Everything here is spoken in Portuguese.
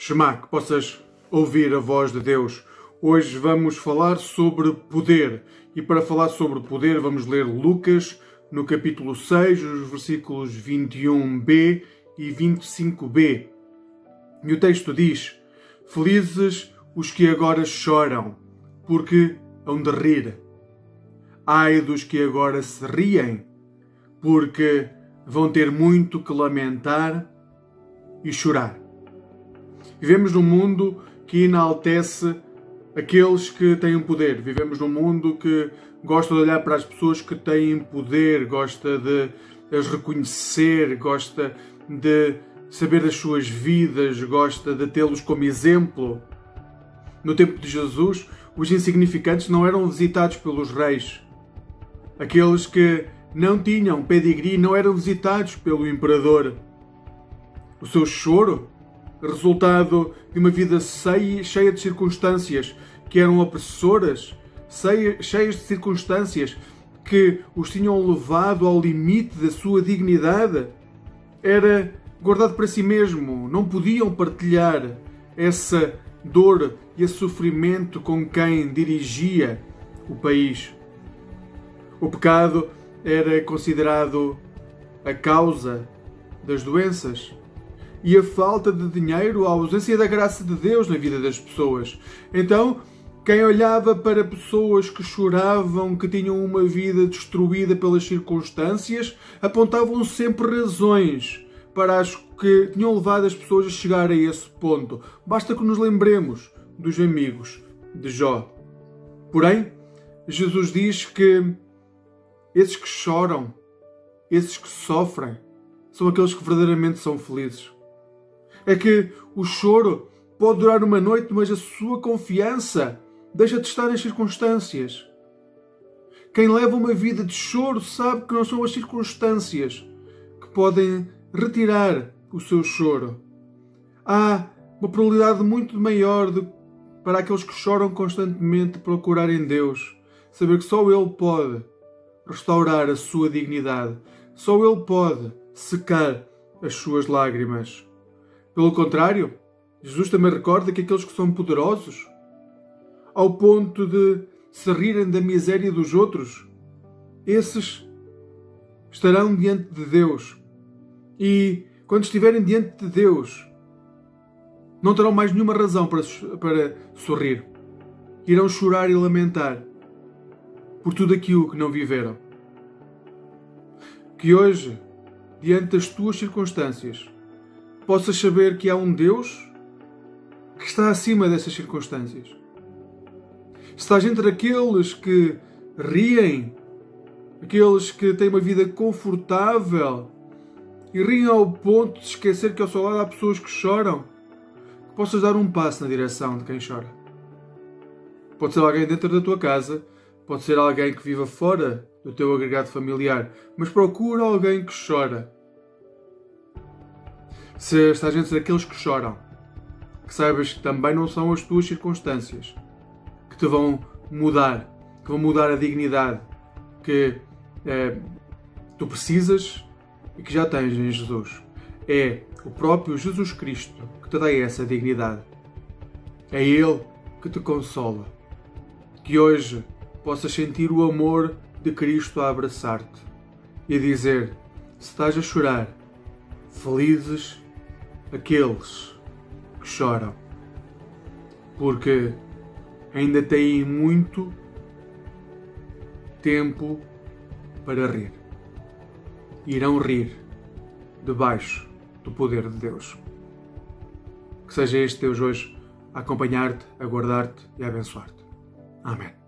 Shema, que possas ouvir a voz de Deus. Hoje vamos falar sobre poder. E para falar sobre poder, vamos ler Lucas no capítulo 6, os versículos 21b e 25b. E o texto diz: Felizes os que agora choram, porque hão de rir. Ai dos que agora se riem, porque vão ter muito que lamentar e chorar. Vivemos num mundo que enaltece aqueles que têm um poder. Vivemos num mundo que gosta de olhar para as pessoas que têm poder, gosta de as reconhecer, gosta de saber das suas vidas, gosta de tê-los como exemplo. No tempo de Jesus, os insignificantes não eram visitados pelos reis. Aqueles que não tinham pedigree não eram visitados pelo imperador. O seu choro resultado de uma vida cheia de circunstâncias que eram opressoras, cheias de circunstâncias que os tinham levado ao limite da sua dignidade, era guardado para si mesmo. Não podiam partilhar essa dor e esse sofrimento com quem dirigia o país. O pecado era considerado a causa das doenças e a falta de dinheiro, a ausência da graça de Deus na vida das pessoas. Então, quem olhava para pessoas que choravam, que tinham uma vida destruída pelas circunstâncias, apontavam sempre razões para as que tinham levado as pessoas a chegar a esse ponto. Basta que nos lembremos dos amigos de Jó. Porém, Jesus diz que esses que choram, esses que sofrem, são aqueles que verdadeiramente são felizes é que o choro pode durar uma noite, mas a sua confiança deixa de estar nas circunstâncias. Quem leva uma vida de choro sabe que não são as circunstâncias que podem retirar o seu choro. Há uma probabilidade muito maior de, para aqueles que choram constantemente procurar em Deus, saber que só Ele pode restaurar a sua dignidade, só Ele pode secar as suas lágrimas. Pelo contrário, Jesus também recorda que aqueles que são poderosos, ao ponto de se rirem da miséria dos outros, esses estarão diante de Deus. E quando estiverem diante de Deus, não terão mais nenhuma razão para, para sorrir. Irão chorar e lamentar por tudo aquilo que não viveram. Que hoje, diante das tuas circunstâncias, possas saber que há um Deus que está acima dessas circunstâncias. Estás entre aqueles que riem, aqueles que têm uma vida confortável e riem ao ponto de esquecer que ao seu lado há pessoas que choram, que possas dar um passo na direção de quem chora. Pode ser alguém dentro da tua casa, pode ser alguém que viva fora do teu agregado familiar, mas procura alguém que chora se estás entre aqueles que choram, que saibas que também não são as tuas circunstâncias que te vão mudar, que vão mudar a dignidade que é, tu precisas e que já tens em Jesus. É o próprio Jesus Cristo que te dá essa dignidade. É Ele que te consola. Que hoje possas sentir o amor de Cristo a abraçar-te e a dizer: se estás a chorar, felizes aqueles que choram, porque ainda têm muito tempo para rir. Irão rir debaixo do poder de Deus. Que seja este Deus hoje a acompanhar-te, a guardar-te e a abençoar-te. Amém.